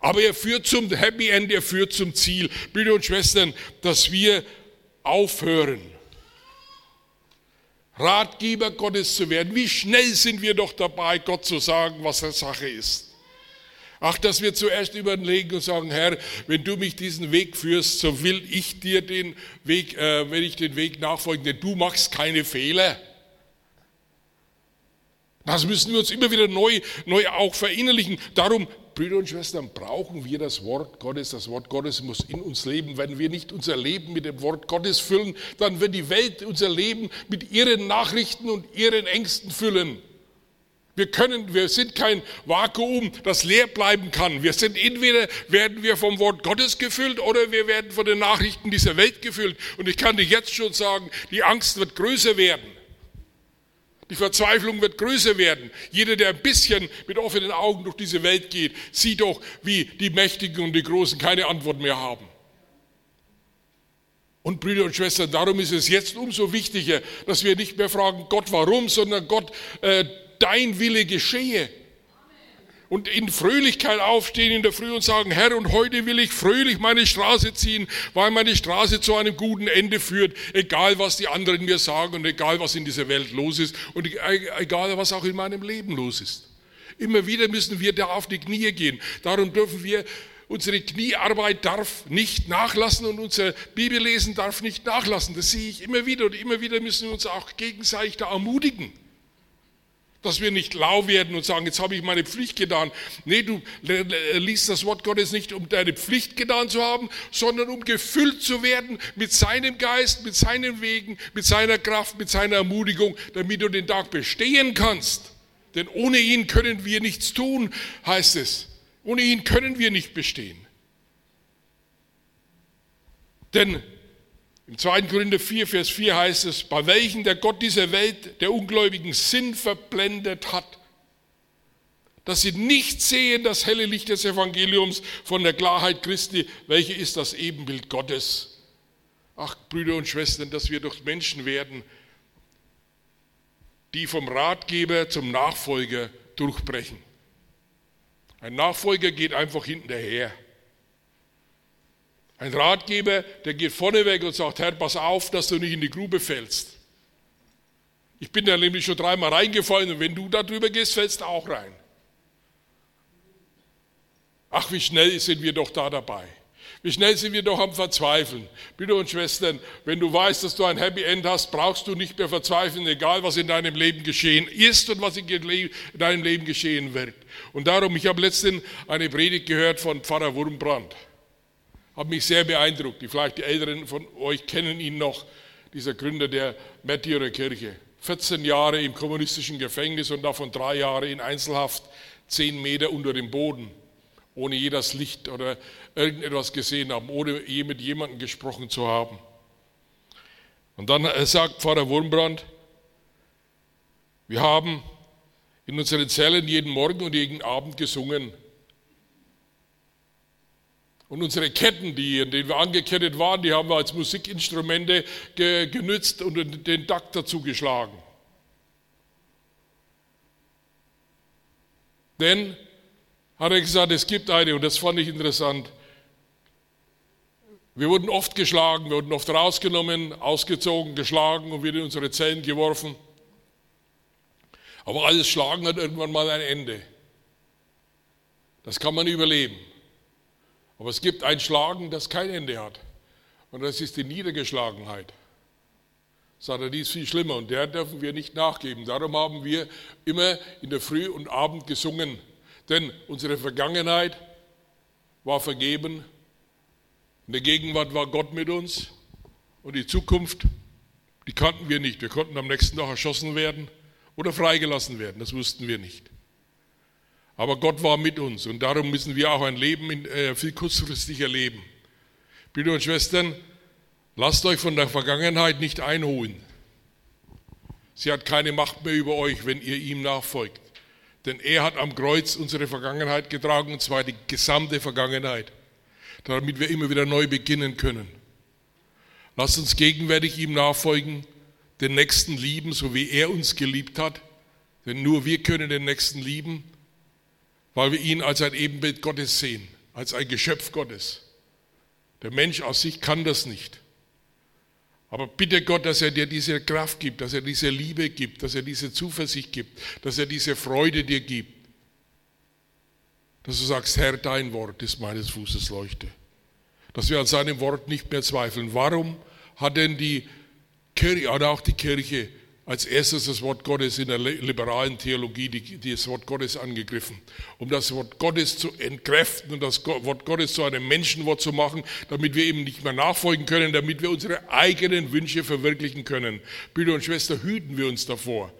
Aber er führt zum Happy End, er führt zum Ziel. Brüder und Schwestern, dass wir aufhören, Ratgeber Gottes zu werden. Wie schnell sind wir doch dabei, Gott zu sagen, was der Sache ist. Ach, dass wir zuerst überlegen und sagen, Herr, wenn du mich diesen Weg führst, so will ich dir den Weg, äh, wenn ich den Weg nachfolgen, denn du machst keine Fehler. Das müssen wir uns immer wieder neu, neu auch verinnerlichen. Darum Brüder und Schwestern, brauchen wir das Wort Gottes. Das Wort Gottes muss in uns leben. Wenn wir nicht unser Leben mit dem Wort Gottes füllen, dann wird die Welt unser Leben mit ihren Nachrichten und ihren Ängsten füllen. Wir können, wir sind kein Vakuum, das leer bleiben kann. Wir sind entweder werden wir vom Wort Gottes gefüllt oder wir werden von den Nachrichten dieser Welt gefüllt. Und ich kann dir jetzt schon sagen, die Angst wird größer werden. Die Verzweiflung wird größer werden. Jeder, der ein bisschen mit offenen Augen durch diese Welt geht, sieht doch, wie die Mächtigen und die Großen keine Antwort mehr haben. Und Brüder und Schwestern, darum ist es jetzt umso wichtiger, dass wir nicht mehr fragen, Gott, warum, sondern Gott, äh, dein Wille geschehe und in Fröhlichkeit aufstehen in der Früh und sagen, Herr, und heute will ich fröhlich meine Straße ziehen, weil meine Straße zu einem guten Ende führt, egal was die anderen mir sagen und egal was in dieser Welt los ist und egal was auch in meinem Leben los ist. Immer wieder müssen wir da auf die Knie gehen. Darum dürfen wir Unsere Kniearbeit darf nicht nachlassen und unser Bibellesen darf nicht nachlassen. Das sehe ich immer wieder und immer wieder müssen wir uns auch gegenseitig da ermutigen. Dass wir nicht lau werden und sagen, jetzt habe ich meine Pflicht getan. Nee, du liest das Wort Gottes nicht, um deine Pflicht getan zu haben, sondern um gefüllt zu werden mit seinem Geist, mit seinen Wegen, mit seiner Kraft, mit seiner Ermutigung, damit du den Tag bestehen kannst. Denn ohne ihn können wir nichts tun, heißt es. Ohne ihn können wir nicht bestehen. Denn im 2. Korinther 4, Vers 4 heißt es, bei welchen der Gott dieser Welt der Ungläubigen Sinn verblendet hat, dass sie nicht sehen das helle Licht des Evangeliums von der Klarheit Christi, welche ist das Ebenbild Gottes. Ach, Brüder und Schwestern, dass wir durch Menschen werden, die vom Ratgeber zum Nachfolger durchbrechen. Ein Nachfolger geht einfach hinterher. Ein Ratgeber, der geht vorne weg und sagt, Herr, pass auf, dass du nicht in die Grube fällst. Ich bin da nämlich schon dreimal reingefallen und wenn du da drüber gehst, fällst du auch rein. Ach, wie schnell sind wir doch da dabei. Wie schnell sind wir doch am Verzweifeln. Brüder und Schwestern, wenn du weißt, dass du ein Happy End hast, brauchst du nicht mehr verzweifeln, egal was in deinem Leben geschehen ist und was in deinem Leben geschehen wird. Und darum, ich habe letztens eine Predigt gehört von Pfarrer Wurmbrand hat mich sehr beeindruckt. Vielleicht die Älteren von euch kennen ihn noch, dieser Gründer der Märtyrerkirche. 14 Jahre im kommunistischen Gefängnis und davon drei Jahre in Einzelhaft, zehn Meter unter dem Boden, ohne jedes Licht oder irgendetwas gesehen haben, ohne je mit jemandem gesprochen zu haben. Und dann sagt Pfarrer Wurmbrand, wir haben in unseren Zellen jeden Morgen und jeden Abend gesungen. Und unsere Ketten, die, in denen wir angekettet waren, die haben wir als Musikinstrumente ge, genützt und den Takt dazu geschlagen. Denn, hat er gesagt, es gibt eine, und das fand ich interessant, wir wurden oft geschlagen, wir wurden oft rausgenommen, ausgezogen, geschlagen und wieder in unsere Zellen geworfen. Aber alles Schlagen hat irgendwann mal ein Ende. Das kann man überleben. Aber es gibt ein Schlagen, das kein Ende hat. Und das ist die Niedergeschlagenheit. Die ist viel schlimmer und der dürfen wir nicht nachgeben. Darum haben wir immer in der Früh und Abend gesungen. Denn unsere Vergangenheit war vergeben, in der Gegenwart war Gott mit uns und die Zukunft, die kannten wir nicht. Wir konnten am nächsten Tag erschossen werden oder freigelassen werden, das wussten wir nicht. Aber Gott war mit uns und darum müssen wir auch ein Leben in, äh, viel kurzfristiger leben. Brüder und Schwestern, lasst euch von der Vergangenheit nicht einholen. Sie hat keine Macht mehr über euch, wenn ihr ihm nachfolgt. Denn er hat am Kreuz unsere Vergangenheit getragen, und zwar die gesamte Vergangenheit, damit wir immer wieder neu beginnen können. Lasst uns gegenwärtig ihm nachfolgen, den Nächsten lieben, so wie er uns geliebt hat. Denn nur wir können den Nächsten lieben, weil wir ihn als ein Ebenbild Gottes sehen, als ein Geschöpf Gottes. Der Mensch aus sich kann das nicht. Aber bitte Gott, dass er dir diese Kraft gibt, dass er diese Liebe gibt, dass er diese Zuversicht gibt, dass er diese Freude dir gibt. Dass du sagst, Herr, dein Wort ist meines Fußes Leuchte. Dass wir an seinem Wort nicht mehr zweifeln. Warum hat denn die Kirche oder auch die Kirche als erstes das Wort Gottes in der liberalen Theologie, die, die das Wort Gottes angegriffen, um das Wort Gottes zu entkräften und das Wort Gottes zu einem Menschenwort zu machen, damit wir eben nicht mehr nachfolgen können, damit wir unsere eigenen Wünsche verwirklichen können. Brüder und Schwester, hüten wir uns davor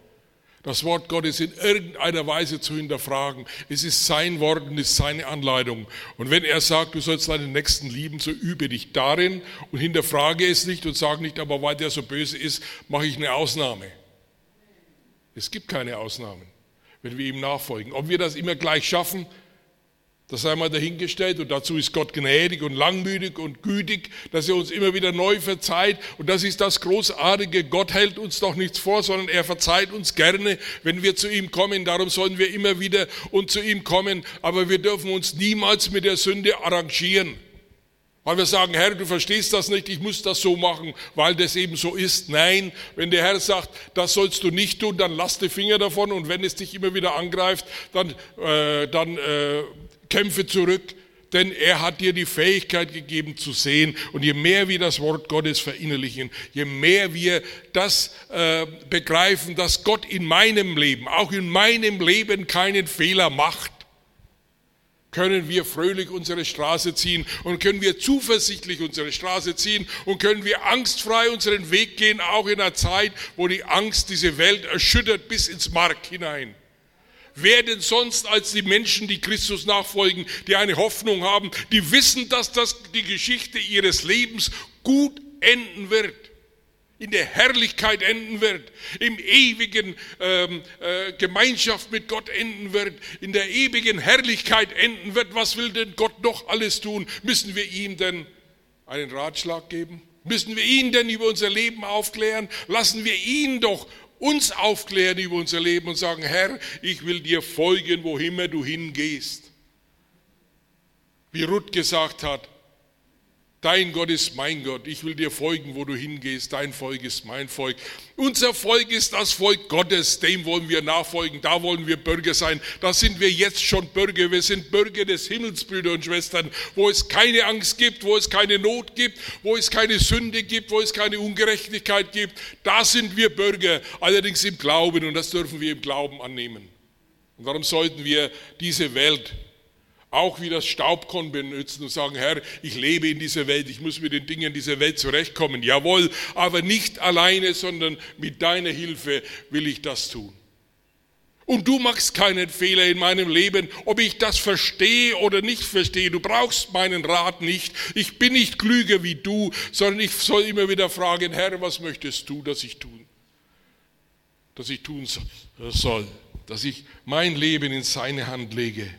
das Wort Gottes in irgendeiner Weise zu hinterfragen. Es ist sein Wort und ist seine Anleitung. Und wenn er sagt, du sollst deinen Nächsten lieben, so übe dich darin und hinterfrage es nicht und sag nicht, aber weil der so böse ist, mache ich eine Ausnahme. Es gibt keine Ausnahmen, wenn wir ihm nachfolgen. Ob wir das immer gleich schaffen, das sei mal dahingestellt und dazu ist Gott gnädig und langmütig und gütig, dass er uns immer wieder neu verzeiht und das ist das Großartige. Gott hält uns doch nichts vor, sondern er verzeiht uns gerne, wenn wir zu ihm kommen. Darum sollen wir immer wieder und zu ihm kommen, aber wir dürfen uns niemals mit der Sünde arrangieren. Weil wir sagen, Herr, du verstehst das nicht, ich muss das so machen, weil das eben so ist. Nein, wenn der Herr sagt, das sollst du nicht tun, dann lass die Finger davon und wenn es dich immer wieder angreift, dann, äh, dann äh, kämpfe zurück, denn er hat dir die Fähigkeit gegeben zu sehen. Und je mehr wir das Wort Gottes verinnerlichen, je mehr wir das äh, begreifen, dass Gott in meinem Leben, auch in meinem Leben keinen Fehler macht, können wir fröhlich unsere Straße ziehen und können wir zuversichtlich unsere Straße ziehen und können wir angstfrei unseren Weg gehen, auch in einer Zeit, wo die Angst diese Welt erschüttert bis ins Mark hinein. Wer denn sonst als die Menschen, die Christus nachfolgen, die eine Hoffnung haben, die wissen, dass das die Geschichte ihres Lebens gut enden wird, in der Herrlichkeit enden wird, im ewigen ähm, äh, Gemeinschaft mit Gott enden wird, in der ewigen Herrlichkeit enden wird. Was will denn Gott noch alles tun? Müssen wir ihm denn einen Ratschlag geben? Müssen wir ihn denn über unser Leben aufklären? Lassen wir ihn doch uns aufklären über unser Leben und sagen, Herr, ich will dir folgen, wo immer du hingehst. Wie Ruth gesagt hat, Dein Gott ist mein Gott. Ich will dir folgen, wo du hingehst. Dein Volk ist mein Volk. Unser Volk ist das Volk Gottes. Dem wollen wir nachfolgen. Da wollen wir Bürger sein. Da sind wir jetzt schon Bürger. Wir sind Bürger des Himmels, Brüder und Schwestern, wo es keine Angst gibt, wo es keine Not gibt, wo es keine Sünde gibt, wo es keine Ungerechtigkeit gibt. Da sind wir Bürger. Allerdings im Glauben. Und das dürfen wir im Glauben annehmen. Und darum sollten wir diese Welt auch wie das Staubkorn benutzen und sagen, Herr, ich lebe in dieser Welt, ich muss mit den Dingen dieser Welt zurechtkommen. Jawohl, aber nicht alleine, sondern mit deiner Hilfe will ich das tun. Und du machst keinen Fehler in meinem Leben, ob ich das verstehe oder nicht verstehe. Du brauchst meinen Rat nicht. Ich bin nicht klüger wie du, sondern ich soll immer wieder fragen, Herr, was möchtest du, dass ich tun? Dass ich tun soll, dass ich mein Leben in seine Hand lege.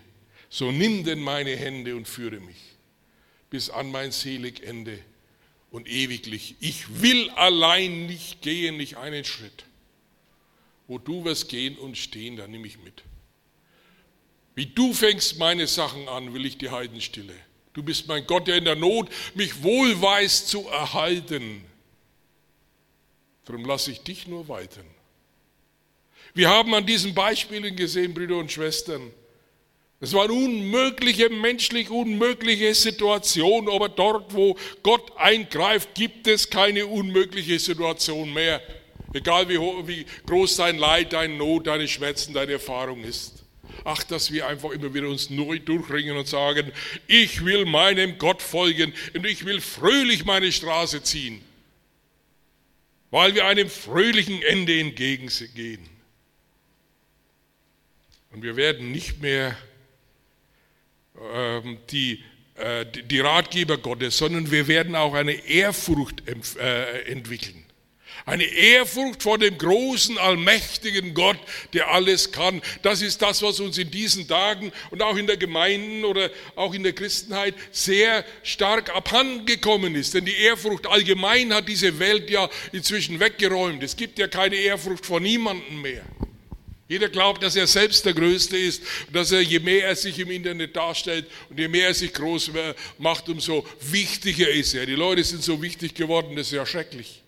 So nimm denn meine Hände und führe mich bis an mein selig Ende und ewiglich. Ich will allein nicht gehen, nicht einen Schritt. Wo du wirst gehen und stehen, da nimm ich mit. Wie du fängst meine Sachen an, will ich die Heiden stille. Du bist mein Gott, der in der Not mich wohl weiß zu erhalten. Darum lasse ich dich nur weiten. Wir haben an diesen Beispielen gesehen, Brüder und Schwestern, es war eine unmögliche, menschlich unmögliche Situation, aber dort, wo Gott eingreift, gibt es keine unmögliche Situation mehr. Egal wie, wie groß dein Leid, deine Not, deine Schmerzen, deine Erfahrung ist. Ach, dass wir einfach immer wieder uns neu durchringen und sagen, ich will meinem Gott folgen und ich will fröhlich meine Straße ziehen, weil wir einem fröhlichen Ende entgegengehen. Und wir werden nicht mehr die, äh, die Ratgeber Gottes, sondern wir werden auch eine Ehrfurcht äh, entwickeln. Eine Ehrfurcht vor dem großen, allmächtigen Gott, der alles kann. Das ist das, was uns in diesen Tagen und auch in der Gemeinden oder auch in der Christenheit sehr stark abhandengekommen ist. Denn die Ehrfurcht allgemein hat diese Welt ja inzwischen weggeräumt. Es gibt ja keine Ehrfurcht vor niemandem mehr. Jeder glaubt, dass er selbst der Größte ist, dass er, je mehr er sich im Internet darstellt und je mehr er sich groß macht, umso wichtiger ist er. Die Leute sind so wichtig geworden, das ist ja schrecklich.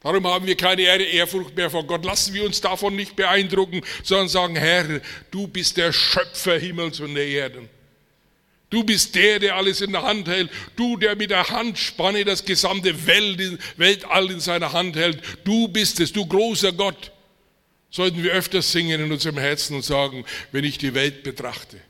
Darum haben wir keine Ehrfurcht mehr vor Gott. Lassen wir uns davon nicht beeindrucken, sondern sagen, Herr, du bist der Schöpfer Himmels und der Erden. Du bist der, der alles in der Hand hält. Du, der mit der Handspanne das gesamte Welt, Weltall in seiner Hand hält. Du bist es, du großer Gott sollten wir öfters singen in unserem Herzen und sagen, wenn ich die Welt betrachte,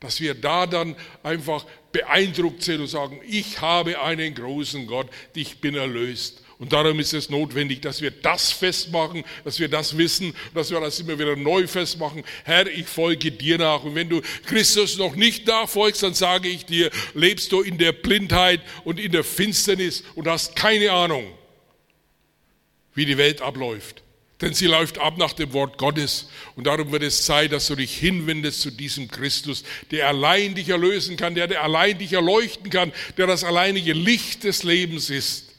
dass wir da dann einfach beeindruckt sind und sagen, ich habe einen großen Gott, ich bin erlöst. Und darum ist es notwendig, dass wir das festmachen, dass wir das wissen, dass wir das immer wieder neu festmachen. Herr, ich folge dir nach. Und wenn du Christus noch nicht nachfolgst, dann sage ich dir, lebst du in der Blindheit und in der Finsternis und hast keine Ahnung, wie die Welt abläuft. Denn sie läuft ab nach dem Wort Gottes. Und darum wird es Zeit, dass du dich hinwendest zu diesem Christus, der allein dich erlösen kann, der, der allein dich erleuchten kann, der das alleinige Licht des Lebens ist,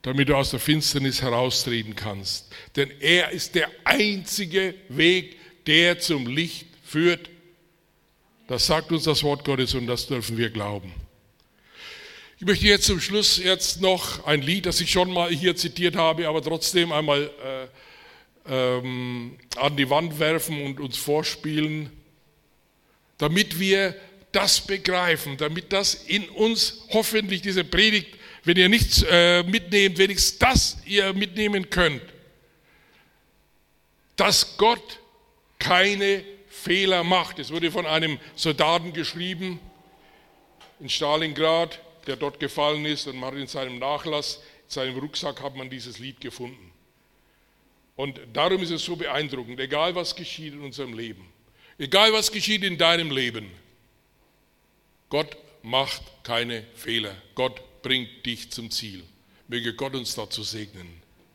damit du aus der Finsternis heraustreten kannst. Denn er ist der einzige Weg, der zum Licht führt. Das sagt uns das Wort Gottes und das dürfen wir glauben. Ich möchte jetzt zum Schluss jetzt noch ein Lied, das ich schon mal hier zitiert habe, aber trotzdem einmal äh, ähm, an die Wand werfen und uns vorspielen, damit wir das begreifen, damit das in uns hoffentlich diese Predigt, wenn ihr nichts äh, mitnehmt, wenigstens das ihr mitnehmen könnt, dass Gott keine Fehler macht. Es wurde von einem Soldaten geschrieben in Stalingrad, der dort gefallen ist. Und man hat in seinem Nachlass, in seinem Rucksack hat man dieses Lied gefunden. Und darum ist es so beeindruckend, egal was geschieht in unserem Leben, egal was geschieht in deinem Leben, Gott macht keine Fehler. Gott bringt dich zum Ziel. Möge Gott uns dazu segnen.